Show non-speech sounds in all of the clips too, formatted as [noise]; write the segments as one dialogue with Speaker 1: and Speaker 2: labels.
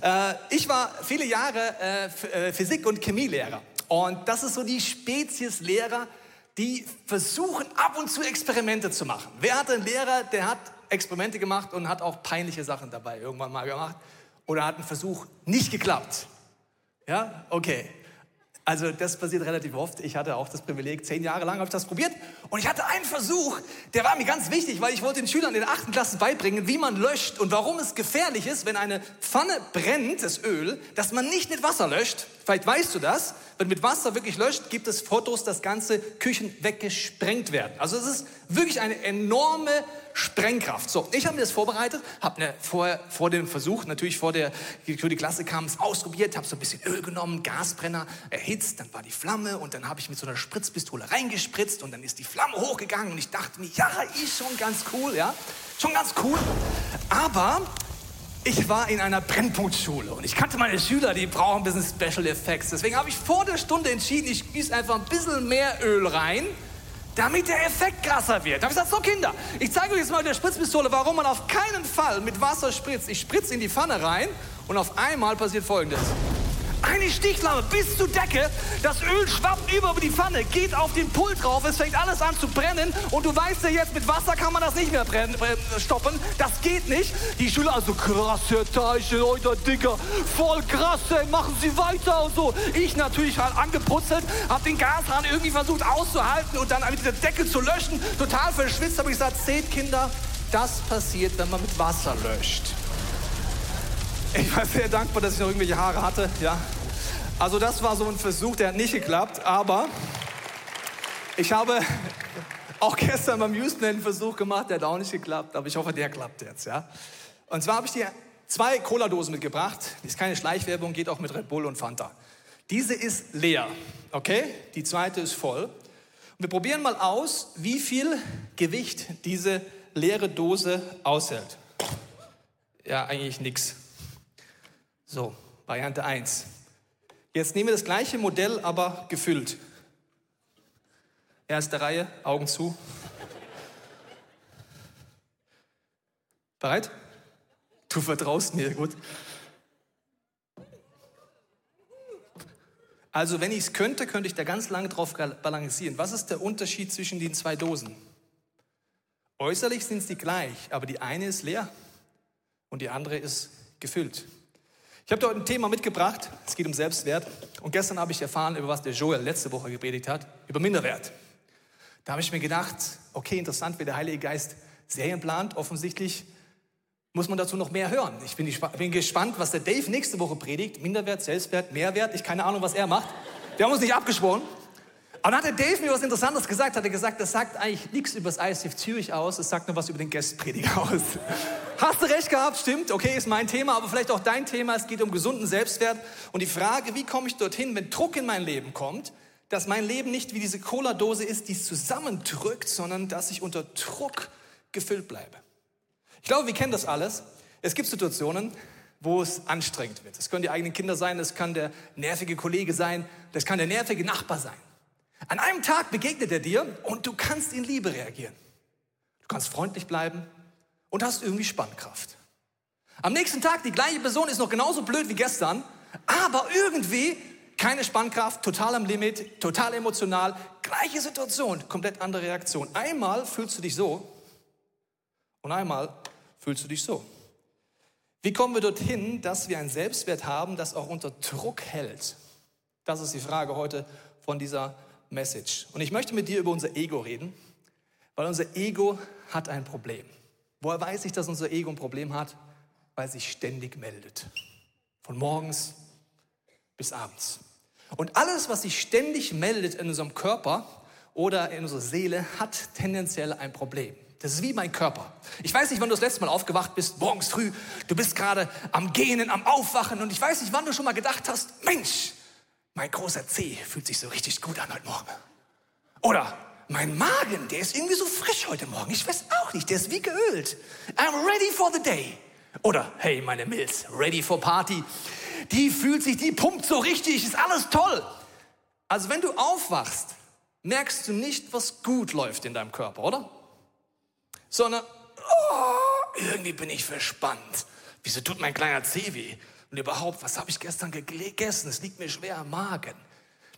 Speaker 1: Äh, ich war viele Jahre äh, äh, Physik- und Chemielehrer. Und das ist so die Spezies Lehrer, die versuchen ab und zu Experimente zu machen. Wer hat einen Lehrer, der hat Experimente gemacht und hat auch peinliche Sachen dabei irgendwann mal gemacht? Oder hat einen Versuch nicht geklappt? Ja, okay. Also das passiert relativ oft. Ich hatte auch das Privileg, zehn Jahre lang habe ich das probiert. Und ich hatte einen Versuch, der war mir ganz wichtig, weil ich wollte den Schülern in der achten Klasse beibringen, wie man löscht und warum es gefährlich ist, wenn eine Pfanne brennt, das Öl, dass man nicht mit Wasser löscht. Vielleicht weißt du das. Wenn mit Wasser wirklich löscht, gibt es Fotos, dass ganze Küchen weggesprengt werden. Also es ist wirklich eine enorme Sprengkraft. So, ich habe mir das vorbereitet, habe ne, vor, vor dem Versuch, natürlich vor der, für die Klasse kam es ausprobiert, habe so ein bisschen Öl genommen, Gasbrenner erhitzt, dann war die Flamme und dann habe ich mit so einer Spritzpistole reingespritzt und dann ist die Flamme hochgegangen und ich dachte mir, ja, ist schon ganz cool, ja, schon ganz cool. Aber ich war in einer Brennpunktschule und ich kannte meine Schüler, die brauchen ein bisschen Special Effects. Deswegen habe ich vor der Stunde entschieden, ich gieße einfach ein bisschen mehr Öl rein damit der Effekt krasser wird. Da habe ich gesagt, so Kinder, ich zeige euch jetzt mal mit der Spritzpistole, warum man auf keinen Fall mit Wasser spritzt. Ich spritze in die Pfanne rein und auf einmal passiert Folgendes. Eine Stichflamme bis zur Decke, das Öl schwappt über die Pfanne, geht auf den Pult drauf, es fängt alles an zu brennen und du weißt ja jetzt, mit Wasser kann man das nicht mehr brennen, äh, stoppen, das geht nicht. Die Schüler also, krass, Herr Teichel, euer Dicker, voll krass, machen Sie weiter und so. Ich natürlich halt angeputzelt, hab den Gashahn irgendwie versucht auszuhalten und dann mit der Decke zu löschen, total verschwitzt, habe ich gesagt, seht Kinder, das passiert, wenn man mit Wasser löscht. Ich war sehr dankbar, dass ich noch irgendwelche Haare hatte. Ja. Also das war so ein Versuch, der hat nicht geklappt. Aber ich habe auch gestern beim Houston einen Versuch gemacht, der hat auch nicht geklappt. Aber ich hoffe, der klappt jetzt. Ja. Und zwar habe ich dir zwei Cola-Dosen mitgebracht. Die ist keine Schleichwerbung, geht auch mit Red Bull und Fanta. Diese ist leer, okay? Die zweite ist voll. Und wir probieren mal aus, wie viel Gewicht diese leere Dose aushält. Ja, eigentlich nichts. So, Variante 1. Jetzt nehmen wir das gleiche Modell, aber gefüllt. Erste Reihe, Augen zu. Bereit? Du vertraust mir, gut. Also wenn ich es könnte, könnte ich da ganz lange drauf balancieren. Was ist der Unterschied zwischen den zwei Dosen? Äußerlich sind sie gleich, aber die eine ist leer und die andere ist gefüllt. Ich habe heute ein Thema mitgebracht, es geht um Selbstwert. Und gestern habe ich erfahren, über was der Joel letzte Woche gepredigt hat, über Minderwert. Da habe ich mir gedacht, okay, interessant, wie der Heilige Geist Serien plant. Offensichtlich muss man dazu noch mehr hören. Ich bin, bin gespannt, was der Dave nächste Woche predigt. Minderwert, Selbstwert, Mehrwert. Ich keine Ahnung, was er macht. Wir haben uns nicht abgesprochen. Aber dann hat der Dave mir was Interessantes gesagt. Hat er gesagt, das sagt eigentlich nichts über das ISF Zürich aus, es sagt nur was über den Gästprediger aus. [laughs] Hast du recht gehabt, stimmt, okay, ist mein Thema, aber vielleicht auch dein Thema. Es geht um gesunden Selbstwert und die Frage, wie komme ich dorthin, wenn Druck in mein Leben kommt, dass mein Leben nicht wie diese Cola-Dose ist, die es zusammendrückt, sondern dass ich unter Druck gefüllt bleibe. Ich glaube, wir kennen das alles. Es gibt Situationen, wo es anstrengend wird. Es können die eigenen Kinder sein, es kann der nervige Kollege sein, das kann der nervige Nachbar sein. An einem Tag begegnet er dir und du kannst in Liebe reagieren. Du kannst freundlich bleiben und hast irgendwie Spannkraft. Am nächsten Tag, die gleiche Person ist noch genauso blöd wie gestern, aber irgendwie keine Spannkraft, total am Limit, total emotional, gleiche Situation, komplett andere Reaktion. Einmal fühlst du dich so und einmal fühlst du dich so. Wie kommen wir dorthin, dass wir einen Selbstwert haben, das auch unter Druck hält? Das ist die Frage heute von dieser Message. Und ich möchte mit dir über unser Ego reden, weil unser Ego hat ein Problem. Woher weiß ich, dass unser Ego ein Problem hat? Weil es sich ständig meldet. Von morgens bis abends. Und alles, was sich ständig meldet in unserem Körper oder in unserer Seele, hat tendenziell ein Problem. Das ist wie mein Körper. Ich weiß nicht, wann du das letzte Mal aufgewacht bist, morgens früh. Du bist gerade am Gähnen, am Aufwachen und ich weiß nicht, wann du schon mal gedacht hast, Mensch, mein großer Zeh fühlt sich so richtig gut an heute Morgen. Oder mein Magen, der ist irgendwie so frisch heute Morgen. Ich weiß auch nicht, der ist wie geölt. I'm ready for the day. Oder hey, meine Milz, ready for Party. Die fühlt sich, die pumpt so richtig, ist alles toll. Also wenn du aufwachst, merkst du nicht, was gut läuft in deinem Körper, oder? Sondern, oh, irgendwie bin ich verspannt. Wieso tut mein kleiner Zeh weh? Und überhaupt, was habe ich gestern gegessen? Es liegt mir schwer am Magen.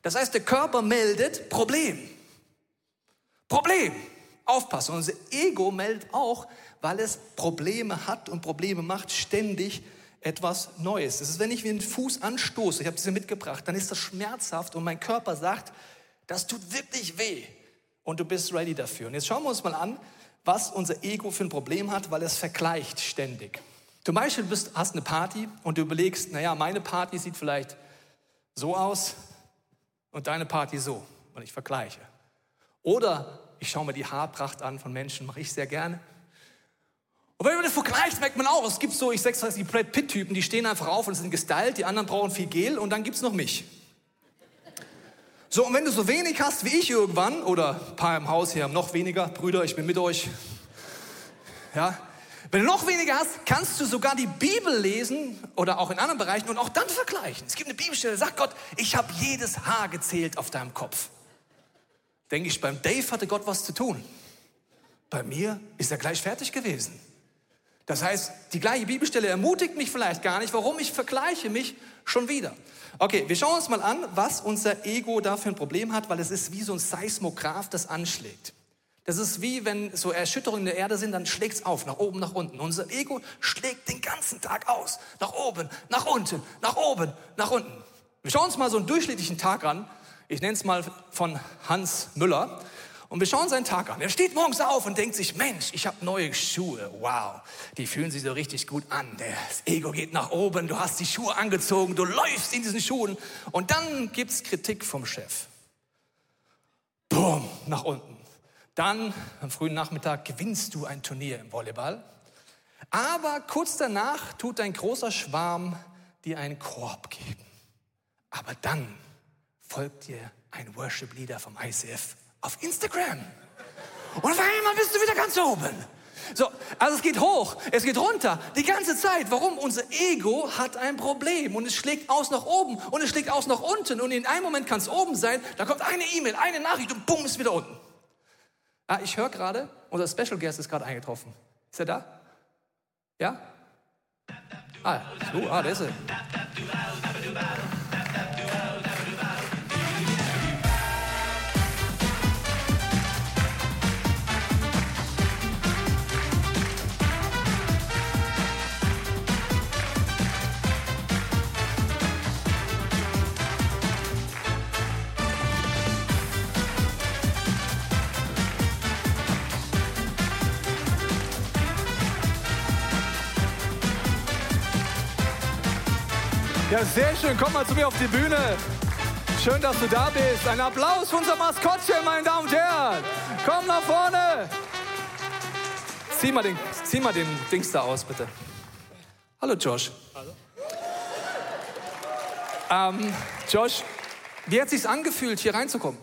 Speaker 1: Das heißt, der Körper meldet Problem. Problem. Aufpassen. Unser Ego meldet auch, weil es Probleme hat und Probleme macht, ständig etwas Neues. Das ist, wenn ich mir den Fuß anstoße, ich habe sie mitgebracht, dann ist das schmerzhaft und mein Körper sagt, das tut wirklich weh. Und du bist ready dafür. Und jetzt schauen wir uns mal an, was unser Ego für ein Problem hat, weil es vergleicht ständig. Zum Beispiel bist, hast eine Party und du überlegst, naja, meine Party sieht vielleicht so aus und deine Party so. Und ich vergleiche. Oder ich schaue mir die Haarpracht an von Menschen, mache ich sehr gerne. Und wenn man das vergleicht, merkt man auch, es gibt so, ich sag's die Brad Pitt-Typen, die stehen einfach auf und sind gestylt, die anderen brauchen viel Gel und dann gibt's noch mich. So, und wenn du so wenig hast wie ich irgendwann, oder ein paar im Haus hier haben noch weniger, Brüder, ich bin mit euch, ja, wenn du noch weniger hast, kannst du sogar die Bibel lesen oder auch in anderen Bereichen und auch dann vergleichen. Es gibt eine Bibelstelle, sagt Gott, ich habe jedes Haar gezählt auf deinem Kopf. Denke ich, beim Dave hatte Gott was zu tun. Bei mir ist er gleich fertig gewesen. Das heißt, die gleiche Bibelstelle ermutigt mich vielleicht gar nicht. Warum? Ich vergleiche mich schon wieder. Okay, wir schauen uns mal an, was unser Ego da für ein Problem hat, weil es ist wie so ein Seismograph, das anschlägt. Das ist wie wenn so Erschütterungen in der Erde sind, dann schlägt es auf, nach oben, nach unten. Unser Ego schlägt den ganzen Tag aus. Nach oben, nach unten, nach oben, nach unten. Wir schauen uns mal so einen durchschnittlichen Tag an. Ich nenne es mal von Hans Müller. Und wir schauen seinen Tag an. Er steht morgens auf und denkt sich, Mensch, ich habe neue Schuhe. Wow, die fühlen sich so richtig gut an. Das Ego geht nach oben, du hast die Schuhe angezogen, du läufst in diesen Schuhen. Und dann gibt es Kritik vom Chef. Boom, nach unten. Dann am frühen Nachmittag gewinnst du ein Turnier im Volleyball. Aber kurz danach tut ein großer Schwarm dir einen Korb geben. Aber dann folgt dir ein Worship-Leader vom ICF auf Instagram. Und auf einmal bist du wieder ganz oben. So, also es geht hoch, es geht runter, die ganze Zeit. Warum? Unser Ego hat ein Problem und es schlägt aus nach oben und es schlägt aus nach unten und in einem Moment kann es oben sein, da kommt eine E-Mail, eine Nachricht und bumm, ist wieder unten. Ah, ich höre gerade, unser Special Guest ist gerade eingetroffen. Ist er da? Ja? Ah, so, ah, der ist er. Ja, sehr schön. Komm mal zu mir auf die Bühne. Schön, dass du da bist. Ein Applaus für unser Maskottchen, meine Damen und Herren. Komm nach vorne. Zieh mal den, zieh mal den Dings da aus, bitte. Hallo, Josh. Hallo. Ähm, Josh, wie hat es sich angefühlt, hier reinzukommen?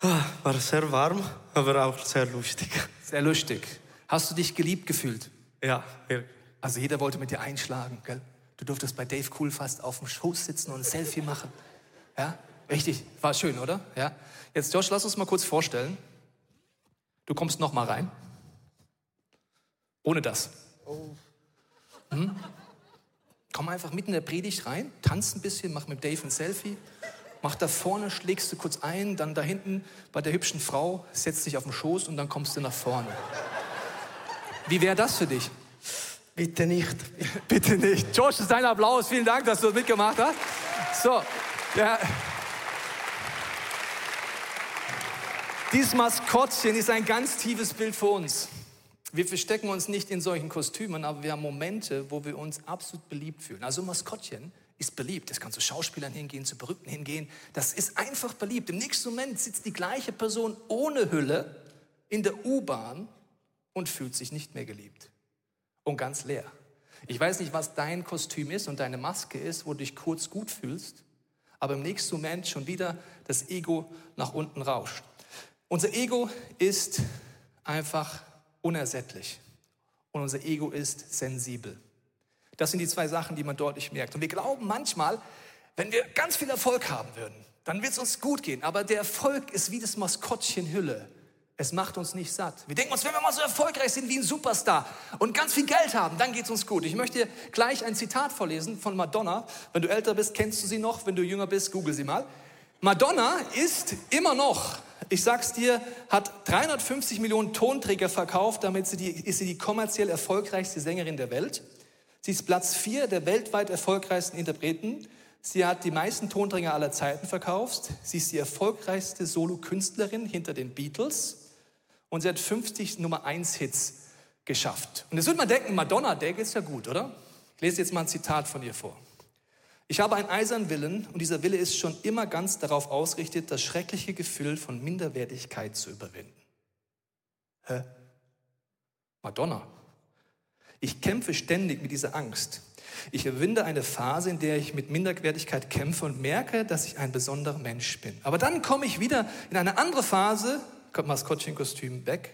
Speaker 2: Ah, war sehr warm, aber auch sehr lustig.
Speaker 1: Sehr lustig. Hast du dich geliebt gefühlt?
Speaker 2: Ja, wirklich.
Speaker 1: Also jeder wollte mit dir einschlagen, gell? Du durftest bei Dave Cool fast auf dem Schoß sitzen und ein Selfie machen. Ja, richtig. War schön, oder? Ja. Jetzt, Josh, lass uns mal kurz vorstellen. Du kommst noch mal rein. Ohne das. Hm? Komm einfach mitten in der Predigt rein, tanz ein bisschen, mach mit Dave ein Selfie. Mach da vorne, schlägst du kurz ein, dann da hinten bei der hübschen Frau, setzt dich auf den Schoß und dann kommst du nach vorne. Wie wäre das für dich?
Speaker 2: Bitte nicht. [laughs]
Speaker 1: Bitte nicht. Josh, das ist dein Applaus. Vielen Dank, dass du mitgemacht hast. So, ja. Dieses Maskottchen ist ein ganz tiefes Bild für uns. Wir verstecken uns nicht in solchen Kostümen, aber wir haben Momente, wo wir uns absolut beliebt fühlen. Also Maskottchen ist beliebt. Das kann zu Schauspielern hingehen, zu Berühmten hingehen. Das ist einfach beliebt. Im nächsten Moment sitzt die gleiche Person ohne Hülle in der U-Bahn und fühlt sich nicht mehr geliebt und ganz leer. Ich weiß nicht, was dein Kostüm ist und deine Maske ist, wo du dich kurz gut fühlst, aber im nächsten Moment schon wieder das Ego nach unten rauscht. Unser Ego ist einfach unersättlich und unser Ego ist sensibel. Das sind die zwei Sachen, die man deutlich merkt. Und wir glauben manchmal, wenn wir ganz viel Erfolg haben würden, dann wird es uns gut gehen. Aber der Erfolg ist wie das Maskottchen Hülle. Es macht uns nicht satt. Wir denken uns, wenn wir mal so erfolgreich sind wie ein Superstar und ganz viel Geld haben, dann geht es uns gut. Ich möchte dir gleich ein Zitat vorlesen von Madonna. Wenn du älter bist, kennst du sie noch. Wenn du jünger bist, google sie mal. Madonna ist immer noch, ich sag's dir, hat 350 Millionen Tonträger verkauft. Damit sie die, ist sie die kommerziell erfolgreichste Sängerin der Welt. Sie ist Platz 4 der weltweit erfolgreichsten Interpreten. Sie hat die meisten Tonträger aller Zeiten verkauft. Sie ist die erfolgreichste Solo-Künstlerin hinter den Beatles und sie hat 50 Nummer 1 Hits geschafft. Und jetzt würde man denken, Madonna, der geht's ja gut, oder? Ich lese jetzt mal ein Zitat von ihr vor. Ich habe einen eisernen Willen und dieser Wille ist schon immer ganz darauf ausgerichtet, das schreckliche Gefühl von Minderwertigkeit zu überwinden. Hä? Madonna. Ich kämpfe ständig mit dieser Angst. Ich überwinde eine Phase, in der ich mit Minderwertigkeit kämpfe und merke, dass ich ein besonderer Mensch bin. Aber dann komme ich wieder in eine andere Phase, Maskottchenkostüm weg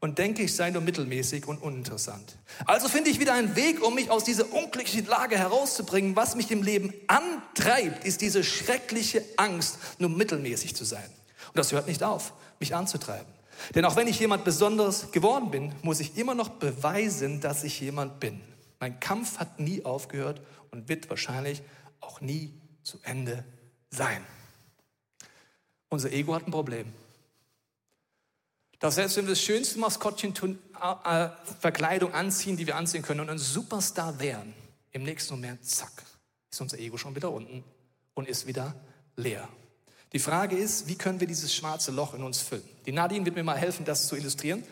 Speaker 1: und denke, ich sei nur mittelmäßig und uninteressant. Also finde ich wieder einen Weg, um mich aus dieser unglücklichen Lage herauszubringen. Was mich im Leben antreibt, ist diese schreckliche Angst, nur mittelmäßig zu sein. Und das hört nicht auf, mich anzutreiben. Denn auch wenn ich jemand Besonderes geworden bin, muss ich immer noch beweisen, dass ich jemand bin. Mein Kampf hat nie aufgehört und wird wahrscheinlich auch nie zu Ende sein. Unser Ego hat ein Problem. Dass selbst wenn wir das schönste Maskottchen tun, äh, Verkleidung anziehen, die wir anziehen können und ein Superstar wären, im nächsten Moment, zack, ist unser Ego schon wieder unten und ist wieder leer. Die Frage ist, wie können wir dieses schwarze Loch in uns füllen? Die Nadine wird mir mal helfen, das zu illustrieren.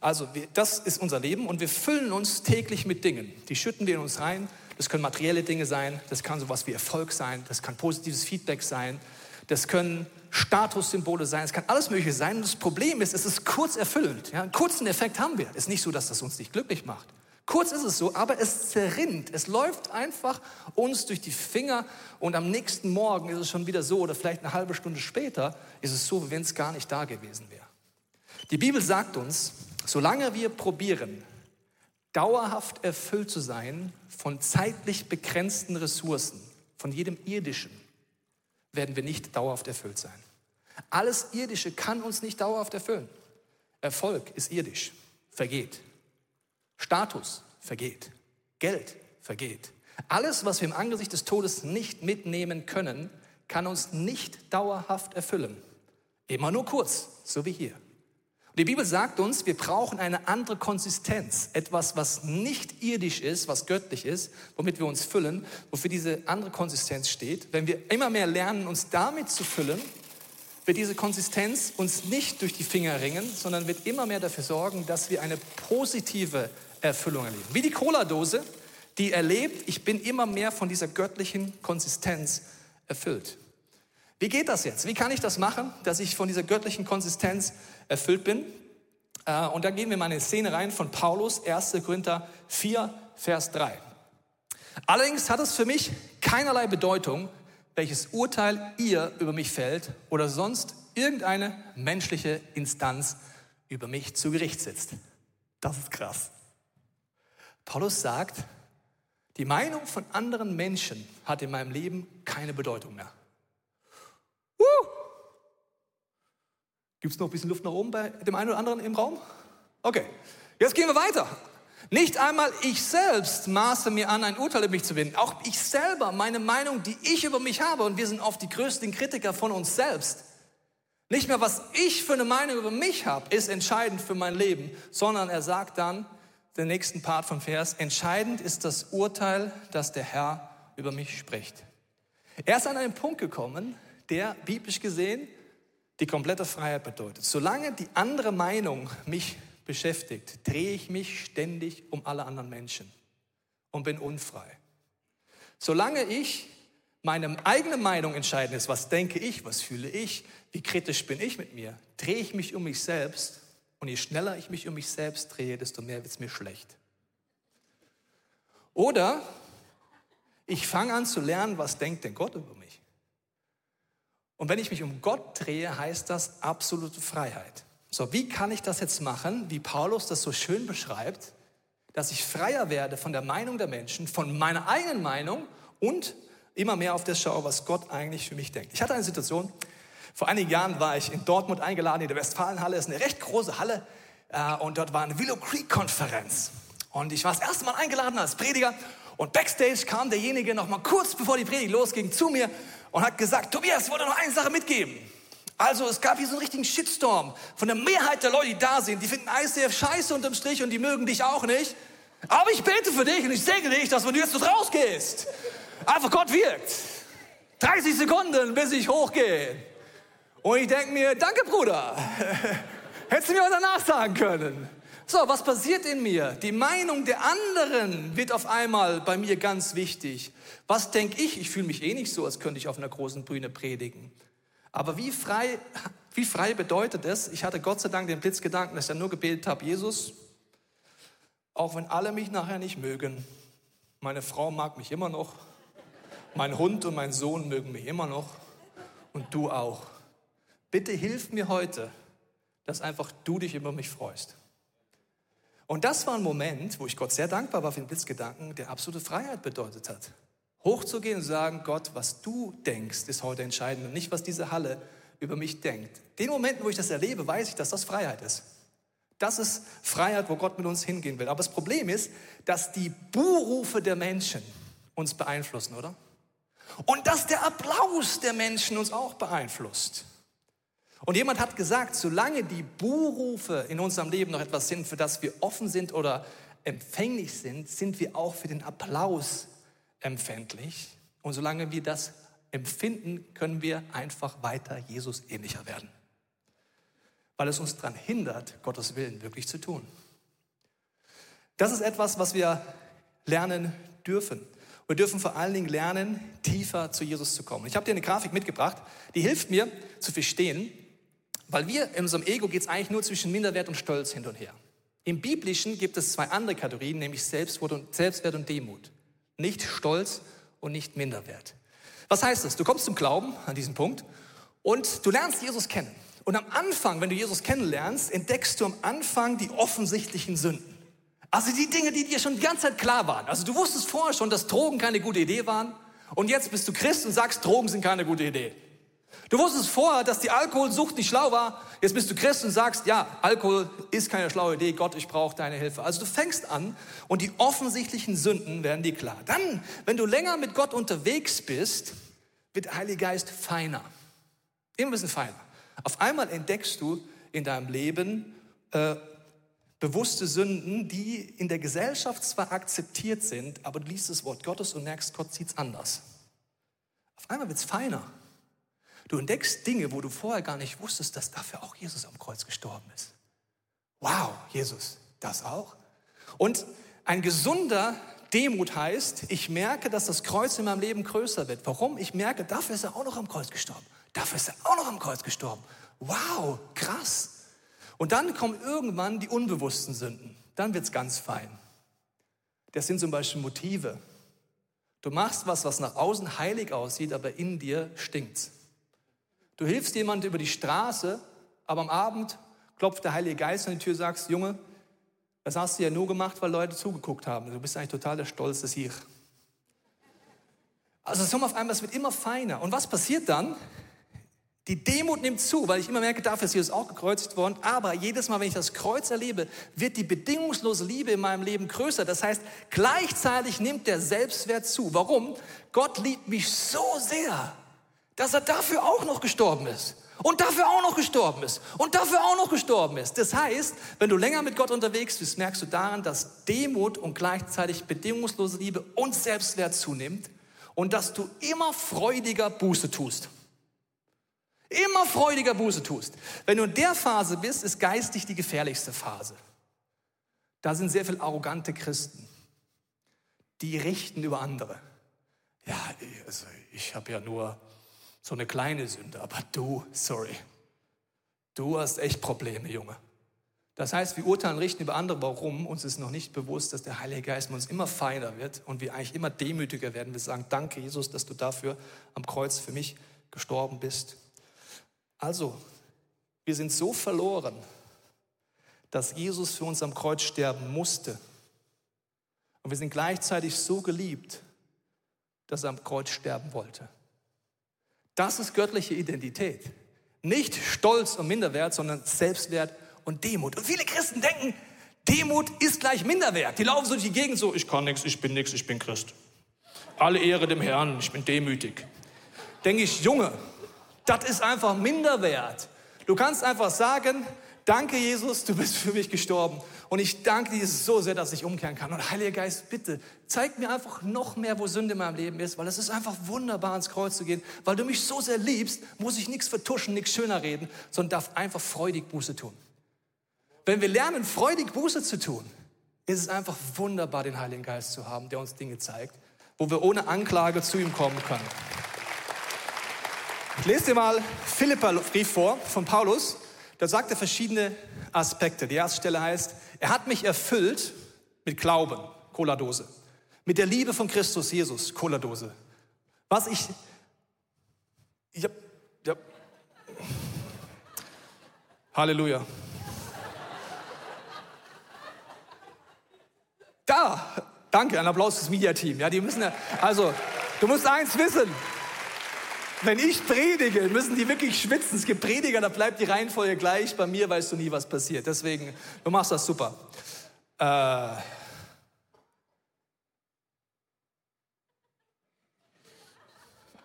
Speaker 1: Also, wir, das ist unser Leben und wir füllen uns täglich mit Dingen. Die schütten wir in uns rein. Das können materielle Dinge sein, das kann sowas wie Erfolg sein, das kann positives Feedback sein, das können Statussymbole sein, es kann alles Mögliche sein. Und das Problem ist, es ist kurz erfüllend. Ja, einen kurzen Effekt haben wir. Es ist nicht so, dass das uns nicht glücklich macht. Kurz ist es so, aber es zerrinnt. Es läuft einfach uns durch die Finger und am nächsten Morgen ist es schon wieder so oder vielleicht eine halbe Stunde später ist es so, wie wenn es gar nicht da gewesen wäre. Die Bibel sagt uns, solange wir probieren, dauerhaft erfüllt zu sein von zeitlich begrenzten Ressourcen, von jedem irdischen, werden wir nicht dauerhaft erfüllt sein. Alles Irdische kann uns nicht dauerhaft erfüllen. Erfolg ist irdisch, vergeht. Status vergeht. Geld vergeht. Alles, was wir im Angesicht des Todes nicht mitnehmen können, kann uns nicht dauerhaft erfüllen. Immer nur kurz, so wie hier. Die Bibel sagt uns, wir brauchen eine andere Konsistenz, etwas, was nicht irdisch ist, was göttlich ist, womit wir uns füllen, wofür diese andere Konsistenz steht. Wenn wir immer mehr lernen, uns damit zu füllen, wird diese Konsistenz uns nicht durch die Finger ringen, sondern wird immer mehr dafür sorgen, dass wir eine positive Erfüllung erleben. Wie die Cola-Dose, die erlebt, ich bin immer mehr von dieser göttlichen Konsistenz erfüllt. Wie geht das jetzt? Wie kann ich das machen, dass ich von dieser göttlichen Konsistenz erfüllt bin? Äh, und da gehen wir mal in eine Szene rein von Paulus, 1. Korinther 4, Vers 3. Allerdings hat es für mich keinerlei Bedeutung, welches Urteil ihr über mich fällt oder sonst irgendeine menschliche Instanz über mich zu Gericht sitzt. Das ist krass. Paulus sagt, die Meinung von anderen Menschen hat in meinem Leben keine Bedeutung mehr. Uh! Gibt es noch ein bisschen Luft nach oben bei dem einen oder anderen im Raum? Okay, jetzt gehen wir weiter. Nicht einmal ich selbst maße mir an, ein Urteil über mich zu finden. Auch ich selber, meine Meinung, die ich über mich habe, und wir sind oft die größten Kritiker von uns selbst. Nicht mehr, was ich für eine Meinung über mich habe, ist entscheidend für mein Leben, sondern er sagt dann, den nächsten Part vom Vers, entscheidend ist das Urteil, das der Herr über mich spricht. Er ist an einen Punkt gekommen, der biblisch gesehen die komplette Freiheit bedeutet. Solange die andere Meinung mich beschäftigt, drehe ich mich ständig um alle anderen Menschen und bin unfrei. Solange ich meine eigene Meinung entscheiden ist, was denke ich, was fühle ich, wie kritisch bin ich mit mir, drehe ich mich um mich selbst und je schneller ich mich um mich selbst drehe, desto mehr wird es mir schlecht. Oder ich fange an zu lernen, was denkt denn Gott über mich? Und wenn ich mich um Gott drehe, heißt das absolute Freiheit. So, wie kann ich das jetzt machen, wie Paulus das so schön beschreibt, dass ich freier werde von der Meinung der Menschen, von meiner eigenen Meinung und immer mehr auf das schaue, was Gott eigentlich für mich denkt. Ich hatte eine Situation, Vor einigen Jahren war ich in Dortmund eingeladen, in der Westfalenhalle. Ist eine recht große Halle. Äh, und dort war eine Willow Creek Konferenz. Und ich war das erste Mal eingeladen als Prediger. Und backstage kam derjenige noch mal kurz bevor die Predigt losging zu mir und hat gesagt, Tobias, ich wollte noch eine Sache mitgeben. Also es gab hier so einen richtigen Shitstorm von der Mehrheit der Leute, die da sind. Die finden ICF scheiße unterm Strich und die mögen dich auch nicht. Aber ich bete für dich und ich segne dich, dass wenn du jetzt dort rausgehst, einfach Gott wirkt. 30 Sekunden, bis ich hochgehe. Und ich denke mir, danke Bruder. [laughs] Hättest du mir auch danach sagen können. So, was passiert in mir? Die Meinung der anderen wird auf einmal bei mir ganz wichtig. Was denke ich? Ich fühle mich eh nicht so, als könnte ich auf einer großen Bühne predigen. Aber wie frei, [laughs] wie frei bedeutet es? Ich hatte Gott sei Dank den Blitzgedanken, dass ich dann nur gebetet habe, Jesus, auch wenn alle mich nachher nicht mögen, meine Frau mag mich immer noch, mein Hund und mein Sohn mögen mich immer noch und du auch. Bitte hilf mir heute, dass einfach du dich über mich freust. Und das war ein Moment, wo ich Gott sehr dankbar war für den Blitzgedanken, der absolute Freiheit bedeutet hat. Hochzugehen und sagen, Gott, was du denkst, ist heute entscheidend und nicht, was diese Halle über mich denkt. Den Momenten, wo ich das erlebe, weiß ich, dass das Freiheit ist. Das ist Freiheit, wo Gott mit uns hingehen will. Aber das Problem ist, dass die Buhrufe der Menschen uns beeinflussen, oder? Und dass der Applaus der Menschen uns auch beeinflusst. Und jemand hat gesagt, solange die Buhrufe in unserem Leben noch etwas sind, für das wir offen sind oder empfänglich sind, sind wir auch für den Applaus empfänglich. Und solange wir das empfinden, können wir einfach weiter Jesus ähnlicher werden. Weil es uns daran hindert, Gottes Willen wirklich zu tun. Das ist etwas, was wir lernen dürfen. Wir dürfen vor allen Dingen lernen, tiefer zu Jesus zu kommen. Ich habe dir eine Grafik mitgebracht, die hilft mir zu verstehen, weil wir in unserem Ego geht es eigentlich nur zwischen Minderwert und Stolz hin und her. Im Biblischen gibt es zwei andere Kategorien, nämlich Selbstwert und, Selbstwert und Demut. Nicht Stolz und nicht Minderwert. Was heißt das? Du kommst zum Glauben an diesem Punkt und du lernst Jesus kennen. Und am Anfang, wenn du Jesus kennenlernst, entdeckst du am Anfang die offensichtlichen Sünden. Also die Dinge, die dir schon die ganze Zeit klar waren. Also du wusstest vorher schon, dass Drogen keine gute Idee waren. Und jetzt bist du Christ und sagst, Drogen sind keine gute Idee. Du wusstest vorher, dass die Alkoholsucht nicht schlau war. Jetzt bist du Christ und sagst, ja, Alkohol ist keine schlaue Idee. Gott, ich brauche deine Hilfe. Also du fängst an und die offensichtlichen Sünden werden dir klar. Dann, wenn du länger mit Gott unterwegs bist, wird der Heilige Geist feiner. Immer ein bisschen feiner. Auf einmal entdeckst du in deinem Leben äh, bewusste Sünden, die in der Gesellschaft zwar akzeptiert sind, aber du liest das Wort Gottes und merkst, Gott sieht es anders. Auf einmal wird es feiner. Du entdeckst Dinge, wo du vorher gar nicht wusstest, dass dafür auch Jesus am Kreuz gestorben ist. Wow, Jesus, das auch? Und ein gesunder Demut heißt, ich merke, dass das Kreuz in meinem Leben größer wird. Warum? Ich merke, dafür ist er auch noch am Kreuz gestorben. Dafür ist er auch noch am Kreuz gestorben. Wow, krass. Und dann kommen irgendwann die unbewussten Sünden. Dann wird es ganz fein. Das sind zum Beispiel Motive. Du machst was, was nach außen heilig aussieht, aber in dir stinkt's. Du hilfst jemand über die Straße, aber am Abend klopft der Heilige Geist an die Tür und sagst, Junge, das hast du ja nur gemacht, weil Leute zugeguckt haben. Du bist eigentlich total der Stolz des hier. Also es auf einmal, es wird immer feiner. Und was passiert dann? Die Demut nimmt zu, weil ich immer merke, dafür ist Jesus auch gekreuzigt worden. Aber jedes Mal, wenn ich das Kreuz erlebe, wird die bedingungslose Liebe in meinem Leben größer. Das heißt, gleichzeitig nimmt der Selbstwert zu. Warum? Gott liebt mich so sehr, dass er dafür auch noch gestorben ist. Und dafür auch noch gestorben ist. Und dafür auch noch gestorben ist. Das heißt, wenn du länger mit Gott unterwegs bist, merkst du daran, dass Demut und gleichzeitig bedingungslose Liebe und Selbstwert zunimmt und dass du immer freudiger Buße tust. Immer freudiger Buße tust. Wenn du in der Phase bist, ist geistig die gefährlichste Phase. Da sind sehr viele arrogante Christen, die richten über andere. Ja, also ich habe ja nur so eine kleine Sünde, aber du, sorry, du hast echt Probleme, Junge. Das heißt, wir urteilen, richten über andere. Warum? Uns ist noch nicht bewusst, dass der Heilige Geist mit uns immer feiner wird und wir eigentlich immer demütiger werden. Wir sagen, danke Jesus, dass du dafür am Kreuz für mich gestorben bist. Also, wir sind so verloren, dass Jesus für uns am Kreuz sterben musste. Und wir sind gleichzeitig so geliebt, dass er am Kreuz sterben wollte. Das ist göttliche Identität. Nicht Stolz und Minderwert, sondern Selbstwert und Demut. Und viele Christen denken, Demut ist gleich Minderwert. Die laufen so durch die Gegend so, ich kann nichts, ich bin nichts, ich bin Christ. Alle Ehre dem Herrn, ich bin demütig. Denke ich, Junge, das ist einfach Minderwert. Du kannst einfach sagen, danke Jesus, du bist für mich gestorben. Und ich danke dir so sehr, dass ich umkehren kann. Und Heiliger Geist, bitte, zeig mir einfach noch mehr, wo Sünde in meinem Leben ist, weil es ist einfach wunderbar, ans Kreuz zu gehen. Weil du mich so sehr liebst, muss ich nichts vertuschen, nichts schöner reden, sondern darf einfach freudig Buße tun. Wenn wir lernen, freudig Buße zu tun, ist es einfach wunderbar, den Heiligen Geist zu haben, der uns Dinge zeigt, wo wir ohne Anklage zu ihm kommen können. Ich lese dir mal Philippa-Brief vor von Paulus. Da sagt er verschiedene Aspekte. Die erste Stelle heißt, er hat mich erfüllt mit Glauben, Cola-Dose. Mit der Liebe von Christus Jesus, Cola-Dose. Was ich, ich hab, ja. Halleluja. Da, danke, ein Applaus fürs Media-Team. Ja, die müssen ja, also, du musst eins wissen. Wenn ich predige, müssen die wirklich schwitzen. Es gibt Prediger, da bleibt die Reihenfolge gleich. Bei mir weißt du nie, was passiert. Deswegen, du machst das super. Äh,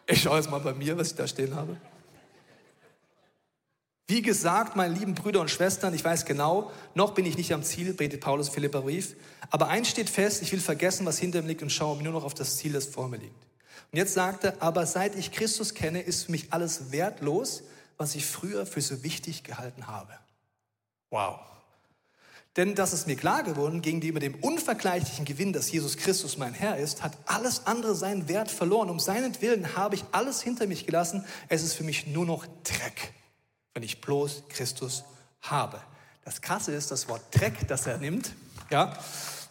Speaker 1: ich schaue jetzt mal bei mir, was ich da stehen habe. Wie gesagt, meine lieben Brüder und Schwestern, ich weiß genau, noch bin ich nicht am Ziel, betet Paulus Philippa Brief. Aber eins steht fest, ich will vergessen, was hinter mir liegt und schaue nur noch auf das Ziel, das vor mir liegt. Und jetzt sagt er, aber seit ich Christus kenne, ist für mich alles wertlos, was ich früher für so wichtig gehalten habe. Wow. Denn das ist mir klar geworden, gegenüber dem unvergleichlichen Gewinn, dass Jesus Christus mein Herr ist, hat alles andere seinen Wert verloren. Um seinen Willen habe ich alles hinter mich gelassen. Es ist für mich nur noch Dreck wenn ich bloß Christus habe. Das Krasse ist, das Wort Dreck, das er nimmt, ja,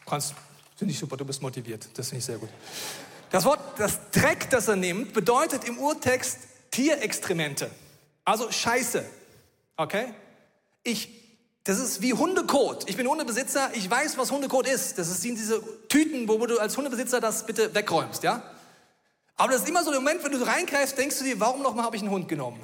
Speaker 1: kannst, finde ich super, du bist motiviert, das finde ich sehr gut. Das Wort, das Dreck, das er nimmt, bedeutet im Urtext Tierextremente, also Scheiße, okay? Ich, das ist wie Hundekot. Ich bin Hundebesitzer, ich weiß, was Hundekot ist. Das sind diese Tüten, wo du als Hundebesitzer das bitte wegräumst, ja? Aber das ist immer so der Moment, wenn du reingreifst, denkst du dir, warum nochmal habe ich einen Hund genommen?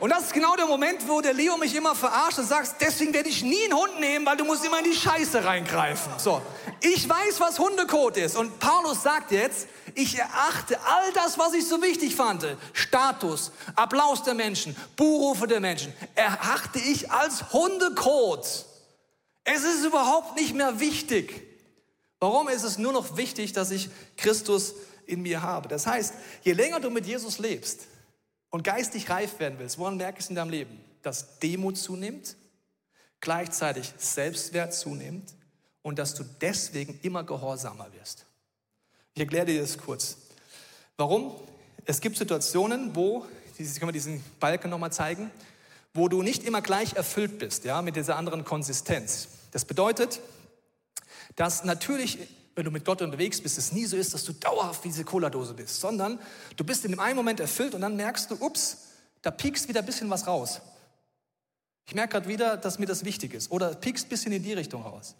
Speaker 1: Und das ist genau der Moment, wo der Leo mich immer verarscht und sagt, deswegen werde ich nie einen Hund nehmen, weil du musst immer in die Scheiße reingreifen. So, ich weiß, was Hundekot ist. Und Paulus sagt jetzt, ich erachte all das, was ich so wichtig fand, Status, Applaus der Menschen, Buhrufe der Menschen, erachte ich als Hundekot. Es ist überhaupt nicht mehr wichtig. Warum ist es nur noch wichtig, dass ich Christus in mir habe? Das heißt, je länger du mit Jesus lebst, und geistig reif werden willst, woran merkst du in deinem Leben? Dass Demut zunimmt, gleichzeitig Selbstwert zunimmt und dass du deswegen immer gehorsamer wirst. Ich erkläre dir das kurz. Warum? Es gibt Situationen, wo, können wir diesen Balken nochmal zeigen, wo du nicht immer gleich erfüllt bist, ja, mit dieser anderen Konsistenz. Das bedeutet, dass natürlich wenn du mit Gott unterwegs bist, es nie so ist, dass du dauerhaft wie diese Cola-Dose bist, sondern du bist in dem einen Moment erfüllt und dann merkst du, ups, da piekst wieder ein bisschen was raus. Ich merke gerade wieder, dass mir das wichtig ist. Oder piekst ein bisschen in die Richtung raus.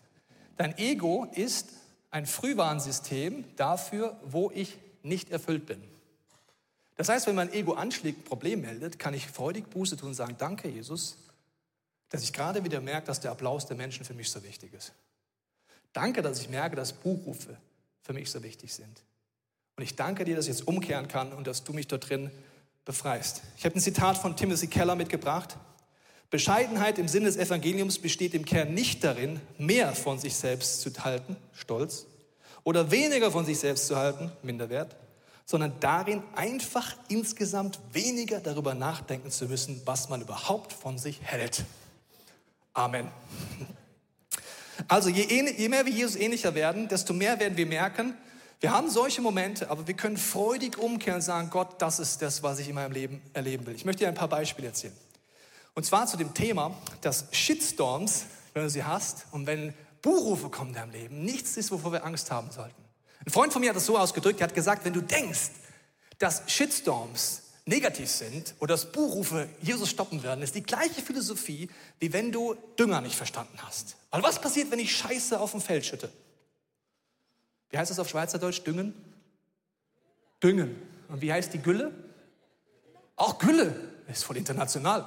Speaker 1: Dein Ego ist ein Frühwarnsystem dafür, wo ich nicht erfüllt bin. Das heißt, wenn mein Ego anschlägt, ein Problem meldet, kann ich freudig Buße tun und sagen, danke Jesus, dass ich gerade wieder merke, dass der Applaus der Menschen für mich so wichtig ist. Danke, dass ich merke, dass Buchrufe für mich so wichtig sind. Und ich danke dir, dass ich jetzt umkehren kann und dass du mich dort drin befreist. Ich habe ein Zitat von Timothy Keller mitgebracht. Bescheidenheit im Sinne des Evangeliums besteht im Kern nicht darin, mehr von sich selbst zu halten, Stolz, oder weniger von sich selbst zu halten, Minderwert, sondern darin einfach insgesamt weniger darüber nachdenken zu müssen, was man überhaupt von sich hält. Amen. Also je, je mehr wir Jesus ähnlicher werden, desto mehr werden wir merken, wir haben solche Momente, aber wir können freudig umkehren und sagen, Gott, das ist das, was ich in meinem Leben erleben will. Ich möchte dir ein paar Beispiele erzählen. Und zwar zu dem Thema, dass Shitstorms, wenn du sie hast und wenn Buhrufe kommen in deinem Leben, nichts ist, wovor wir Angst haben sollten. Ein Freund von mir hat das so ausgedrückt, er hat gesagt, wenn du denkst, dass Shitstorms negativ sind oder dass Buchrufe Jesus stoppen werden, ist die gleiche Philosophie, wie wenn du Dünger nicht verstanden hast. Weil was passiert, wenn ich Scheiße auf dem Feld schütte? Wie heißt das auf Schweizerdeutsch? Düngen? Düngen. Und wie heißt die Gülle? Auch Gülle. ist voll international.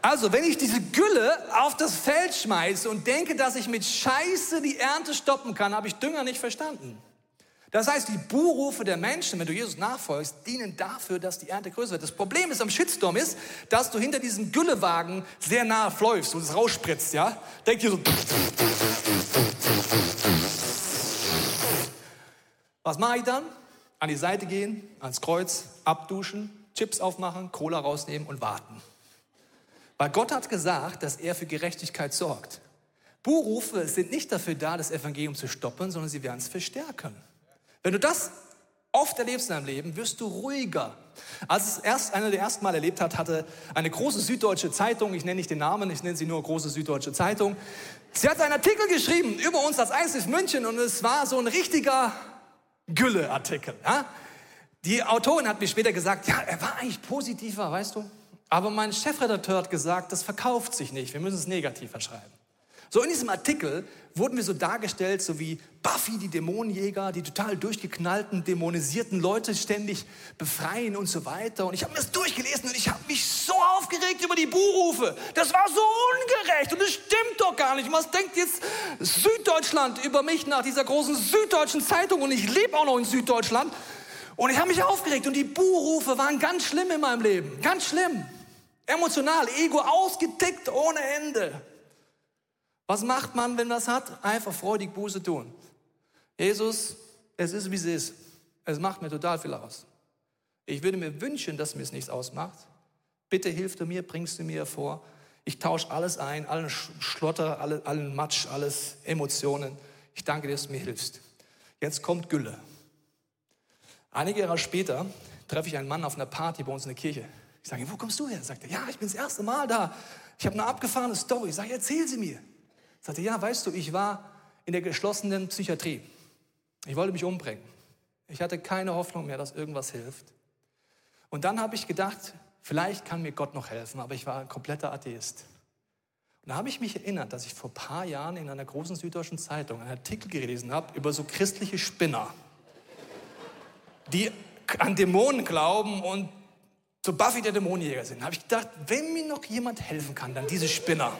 Speaker 1: Also, wenn ich diese Gülle auf das Feld schmeiße und denke, dass ich mit Scheiße die Ernte stoppen kann, habe ich Dünger nicht verstanden. Das heißt, die Buhrufe der Menschen, wenn du Jesus nachfolgst, dienen dafür, dass die Ernte größer wird. Das Problem ist am Shitstorm ist, dass du hinter diesem Güllewagen sehr nah fläufst und es rausspritzt, ja? Denk dir so. Was mache ich dann? An die Seite gehen, ans Kreuz, abduschen, Chips aufmachen, Cola rausnehmen und warten. Weil Gott hat gesagt, dass er für Gerechtigkeit sorgt. Buhrufe sind nicht dafür da, das Evangelium zu stoppen, sondern sie werden es verstärken. Wenn du das oft erlebst in deinem Leben, wirst du ruhiger. Als es erst einer der ersten Mal erlebt hat, hatte eine große süddeutsche Zeitung, ich nenne nicht den Namen, ich nenne sie nur große süddeutsche Zeitung, sie hat einen Artikel geschrieben über uns als Einzelnes München und es war so ein richtiger Gülle-Artikel. Ja? Die Autorin hat mir später gesagt, ja, er war eigentlich positiver, weißt du? Aber mein Chefredakteur hat gesagt, das verkauft sich nicht, wir müssen es negativer schreiben. So in diesem Artikel wurden wir so dargestellt, so wie Buffy, die Dämonenjäger, die total durchgeknallten, dämonisierten Leute ständig befreien und so weiter. Und ich habe mir das durchgelesen und ich habe mich so aufgeregt über die Buhrufe. Das war so ungerecht und das stimmt doch gar nicht. Was denkt jetzt Süddeutschland über mich nach dieser großen süddeutschen Zeitung? Und ich lebe auch noch in Süddeutschland. Und ich habe mich aufgeregt und die Buhrufe waren ganz schlimm in meinem Leben. Ganz schlimm. Emotional, Ego ausgetickt ohne Ende. Was macht man, wenn das hat? Einfach freudig Buße tun. Jesus, es ist wie es ist. Es macht mir total viel aus. Ich würde mir wünschen, dass mir es nichts ausmacht. Bitte hilf du mir, bringst du mir vor. Ich tausche alles ein, allen Schlotter, allen Matsch, alles Emotionen. Ich danke dir, dass du mir hilfst. Jetzt kommt Gülle. Einige Jahre später treffe ich einen Mann auf einer Party bei uns in der Kirche. Ich sage, wo kommst du her? Sagt er, ja, ich bin das erste Mal da. Ich habe eine abgefahrene Story. Ich sage, erzähl sie mir. Sagte, ja, weißt du, ich war in der geschlossenen Psychiatrie. Ich wollte mich umbringen. Ich hatte keine Hoffnung mehr, dass irgendwas hilft. Und dann habe ich gedacht, vielleicht kann mir Gott noch helfen, aber ich war ein kompletter Atheist. Und da habe ich mich erinnert, dass ich vor ein paar Jahren in einer großen süddeutschen Zeitung einen Artikel gelesen habe über so christliche Spinner, die an Dämonen glauben und so Buffy der Dämonenjäger sind. Da habe ich gedacht, wenn mir noch jemand helfen kann, dann diese Spinner.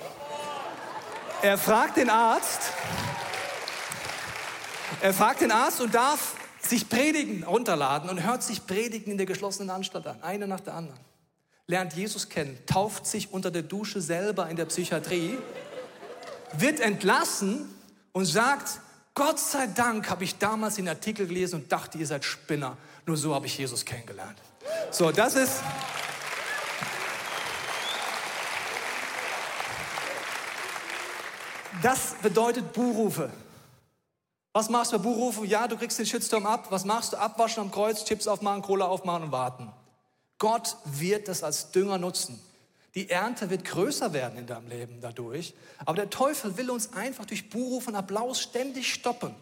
Speaker 1: Er fragt den Arzt, er fragt den Arzt und darf sich Predigen runterladen und hört sich Predigen in der geschlossenen Anstalt an, eine nach der anderen. Lernt Jesus kennen, tauft sich unter der Dusche selber in der Psychiatrie, wird entlassen und sagt, Gott sei Dank habe ich damals den Artikel gelesen und dachte, ihr seid Spinner. Nur so habe ich Jesus kennengelernt. So, das ist, Das bedeutet Buhrufe. Was machst du bei Buhrufe? Ja, du kriegst den Shitstorm ab. Was machst du? Abwaschen am Kreuz, Chips aufmachen, Cola aufmachen und warten. Gott wird das als Dünger nutzen. Die Ernte wird größer werden in deinem Leben dadurch. Aber der Teufel will uns einfach durch Buhrufe und Applaus ständig stoppen.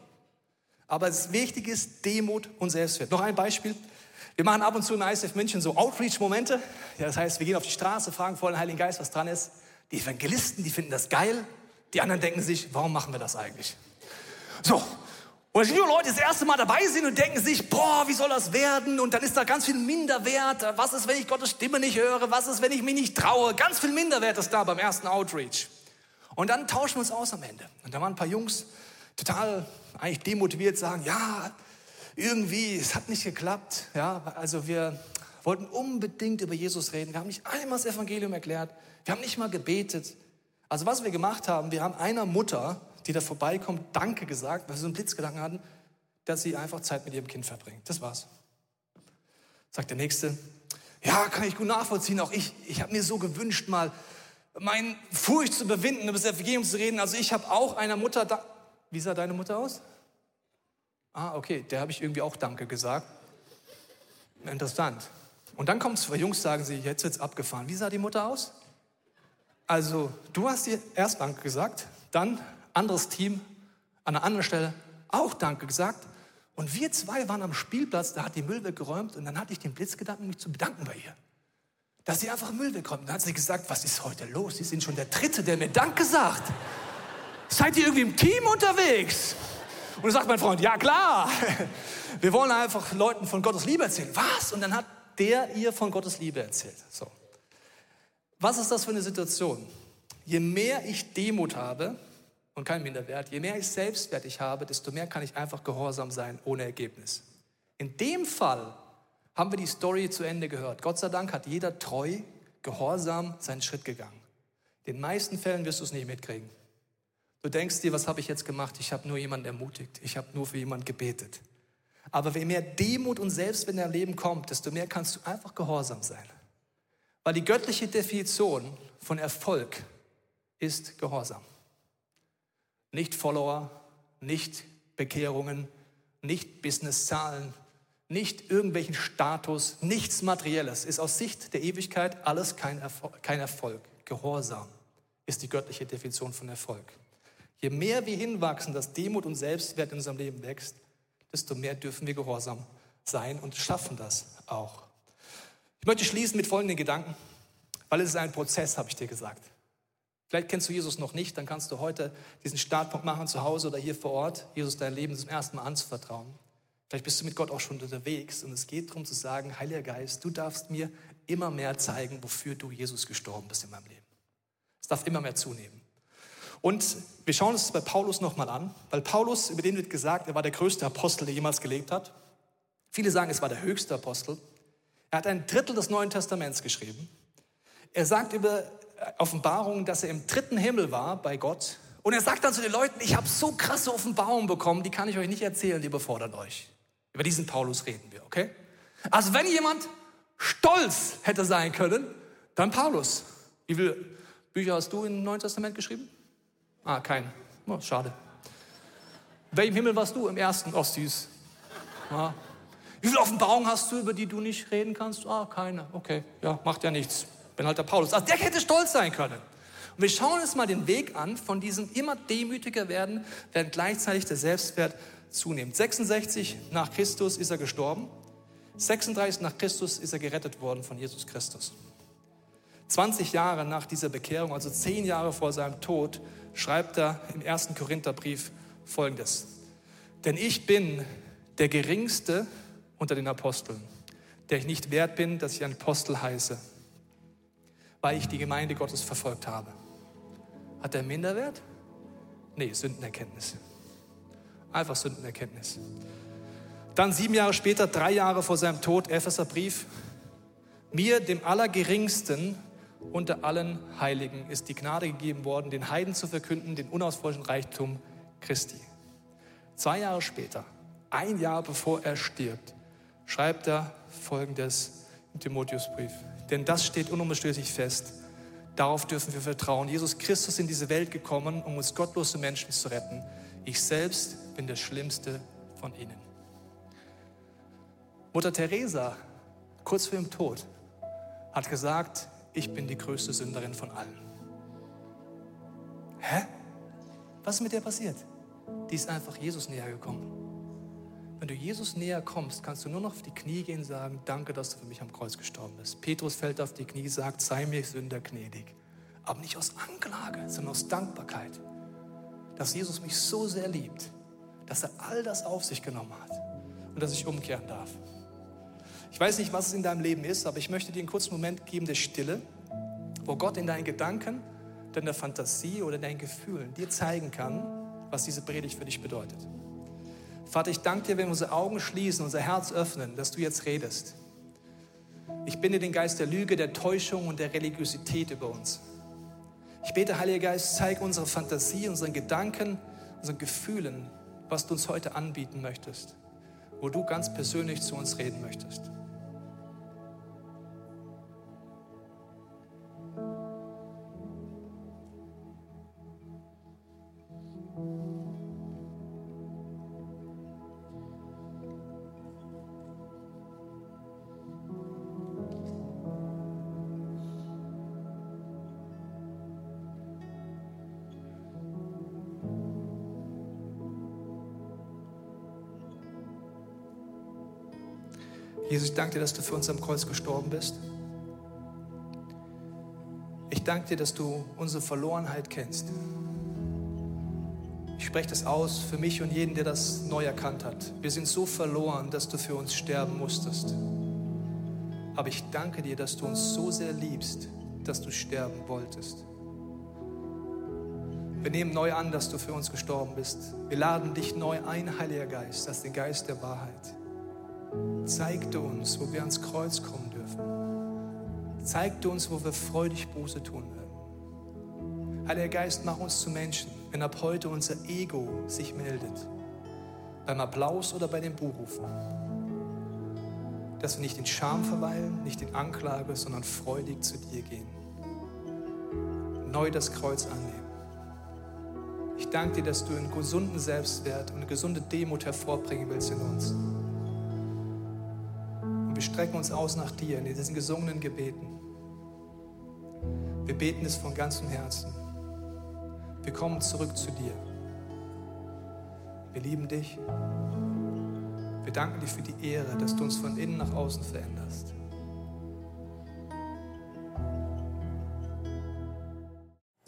Speaker 1: Aber das Wichtige ist Demut und Selbstwert. Noch ein Beispiel. Wir machen ab und zu in ISF München so Outreach-Momente. Ja, das heißt, wir gehen auf die Straße, fragen vor den Heiligen Geist, was dran ist. Die Evangelisten, die finden das geil. Die anderen denken sich, warum machen wir das eigentlich? So. Und nur Leute, die das erste Mal dabei sind und denken sich, boah, wie soll das werden? Und dann ist da ganz viel Minderwert. Was ist, wenn ich Gottes Stimme nicht höre? Was ist, wenn ich mich nicht traue? Ganz viel Minderwert ist da beim ersten Outreach. Und dann tauschen wir uns aus am Ende. Und da waren ein paar Jungs total eigentlich demotiviert, sagen, ja, irgendwie, es hat nicht geklappt. Ja, also wir wollten unbedingt über Jesus reden. Wir haben nicht einmal das Evangelium erklärt. Wir haben nicht mal gebetet. Also was wir gemacht haben, wir haben einer Mutter, die da vorbeikommt, Danke gesagt, weil wir so einen Blitzgedanken hatten, dass sie einfach Zeit mit ihrem Kind verbringt. Das war's. Sagt der Nächste, ja, kann ich gut nachvollziehen. Auch ich, ich habe mir so gewünscht, mal meine Furcht zu überwinden, über das Evangelium zu reden. Also ich habe auch einer Mutter, da wie sah deine Mutter aus? Ah, okay, der habe ich irgendwie auch Danke gesagt. Interessant. Und dann kommen zwei Jungs, sagen sie, jetzt wird's abgefahren. Wie sah die Mutter aus? Also, du hast dir erst Danke gesagt, dann anderes Team an einer anderen Stelle auch Danke gesagt. Und wir zwei waren am Spielplatz, da hat die Müll weggeräumt und dann hatte ich den Blitzgedanken, mich zu bedanken bei ihr. Dass sie einfach Müll wegräumt. Dann hat sie gesagt, was ist heute los? Sie sind schon der Dritte, der mir Danke sagt. Seid ihr irgendwie im Team unterwegs? Und dann sagt mein Freund, ja klar, wir wollen einfach Leuten von Gottes Liebe erzählen. Was? Und dann hat der ihr von Gottes Liebe erzählt. So. Was ist das für eine Situation? Je mehr ich Demut habe und kein Minderwert, je mehr ich Selbstwert ich habe, desto mehr kann ich einfach gehorsam sein ohne Ergebnis. In dem Fall haben wir die Story zu Ende gehört. Gott sei Dank hat jeder treu, gehorsam seinen Schritt gegangen. In den meisten Fällen wirst du es nicht mitkriegen. Du denkst dir, was habe ich jetzt gemacht? Ich habe nur jemanden ermutigt. Ich habe nur für jemanden gebetet. Aber je mehr Demut und Selbstwert in dein Leben kommt, desto mehr kannst du einfach gehorsam sein. Weil die göttliche Definition von Erfolg ist Gehorsam. Nicht Follower, nicht Bekehrungen, nicht Businesszahlen, nicht irgendwelchen Status, nichts Materielles. Ist aus Sicht der Ewigkeit alles kein Erfolg. Kein Erfolg. Gehorsam ist die göttliche Definition von Erfolg. Je mehr wir hinwachsen, dass Demut und Selbstwert in unserem Leben wächst, desto mehr dürfen wir gehorsam sein und schaffen das auch. Ich möchte schließen mit folgenden Gedanken, weil es ist ein Prozess, habe ich dir gesagt. Vielleicht kennst du Jesus noch nicht, dann kannst du heute diesen Startpunkt machen, zu Hause oder hier vor Ort, Jesus dein Leben zum ersten Mal anzuvertrauen. Vielleicht bist du mit Gott auch schon unterwegs und es geht darum zu sagen, Heiliger Geist, du darfst mir immer mehr zeigen, wofür du Jesus gestorben bist in meinem Leben. Es darf immer mehr zunehmen. Und wir schauen uns das bei Paulus nochmal an, weil Paulus, über den wird gesagt, er war der größte Apostel, der jemals gelebt hat. Viele sagen, es war der höchste Apostel. Er hat ein Drittel des Neuen Testaments geschrieben. Er sagt über Offenbarungen, dass er im dritten Himmel war bei Gott. Und er sagt dann zu den Leuten, ich habe so krasse Offenbarungen bekommen, die kann ich euch nicht erzählen, die befordern euch. Über diesen Paulus reden wir, okay? Also wenn jemand stolz hätte sein können, dann Paulus. Wie viele Bücher hast du im Neuen Testament geschrieben? Ah, kein. Oh, schade. Welchem Himmel warst du? Im ersten. Oh, süß. Ja. Wie viele Offenbarungen hast du, über die du nicht reden kannst? Ah, keine. Okay, ja, macht ja nichts. Bin halt der Paulus. Also der hätte stolz sein können. Und wir schauen uns mal den Weg an von diesem immer demütiger werden, während gleichzeitig der Selbstwert zunimmt. 66 nach Christus ist er gestorben. 36 nach Christus ist er gerettet worden von Jesus Christus. 20 Jahre nach dieser Bekehrung, also 10 Jahre vor seinem Tod, schreibt er im ersten Korintherbrief folgendes. Denn ich bin der geringste unter den Aposteln, der ich nicht wert bin, dass ich ein Apostel heiße, weil ich die Gemeinde Gottes verfolgt habe. Hat er Minderwert? Nee, Sündenerkenntnis. Einfach Sündenerkenntnis. Dann sieben Jahre später, drei Jahre vor seinem Tod, Epheserbrief. Mir, dem Allergeringsten, unter allen Heiligen ist die Gnade gegeben worden, den Heiden zu verkünden, den unausforschenden Reichtum Christi. Zwei Jahre später, ein Jahr bevor er stirbt, schreibt er folgendes im Timotheusbrief. Denn das steht unumstößlich fest. Darauf dürfen wir vertrauen. Jesus Christus ist in diese Welt gekommen, um uns gottlose Menschen zu retten. Ich selbst bin der Schlimmste von ihnen. Mutter Teresa, kurz vor ihrem Tod, hat gesagt, ich bin die größte Sünderin von allen. Hä? Was ist mit der passiert? Die ist einfach Jesus näher gekommen. Wenn du Jesus näher kommst, kannst du nur noch auf die Knie gehen und sagen, danke, dass du für mich am Kreuz gestorben bist. Petrus fällt auf die Knie, sagt, sei mir Sünder gnädig. Aber nicht aus Anklage, sondern aus Dankbarkeit. Dass Jesus mich so sehr liebt, dass er all das auf sich genommen hat und dass ich umkehren darf. Ich weiß nicht, was es in deinem Leben ist, aber ich möchte dir einen kurzen Moment geben der Stille, wo Gott in deinen Gedanken, deiner Fantasie oder deinen Gefühlen dir zeigen kann, was diese Predigt für dich bedeutet. Vater, ich danke dir, wenn wir unsere Augen schließen, unser Herz öffnen, dass du jetzt redest. Ich binde den Geist der Lüge, der Täuschung und der Religiosität über uns. Ich bete, Heiliger Geist, zeig unsere Fantasie, unseren Gedanken, unseren Gefühlen, was du uns heute anbieten möchtest, wo du ganz persönlich zu uns reden möchtest. Ich danke dir, dass du für uns am Kreuz gestorben bist. Ich danke dir, dass du unsere Verlorenheit kennst. Ich spreche das aus für mich und jeden, der das neu erkannt hat. Wir sind so verloren, dass du für uns sterben musstest. Aber ich danke dir, dass du uns so sehr liebst, dass du sterben wolltest. Wir nehmen neu an, dass du für uns gestorben bist. Wir laden dich neu ein, Heiliger Geist, als den Geist der Wahrheit. Zeig du uns, wo wir ans Kreuz kommen dürfen. Zeig du uns, wo wir freudig Buße tun werden. Heiliger Geist, mach uns zu Menschen, wenn ab heute unser Ego sich meldet. Beim Applaus oder bei den Buhrufen. Dass wir nicht in Scham verweilen, nicht in Anklage, sondern freudig zu dir gehen. Neu das Kreuz annehmen. Ich danke dir, dass du einen gesunden Selbstwert und eine gesunde Demut hervorbringen willst in uns. Wir strecken uns aus nach dir in diesen gesungenen Gebeten. Wir beten es von ganzem Herzen. Wir kommen zurück zu dir. Wir lieben dich. Wir danken dir für die Ehre, dass du uns von innen nach außen veränderst.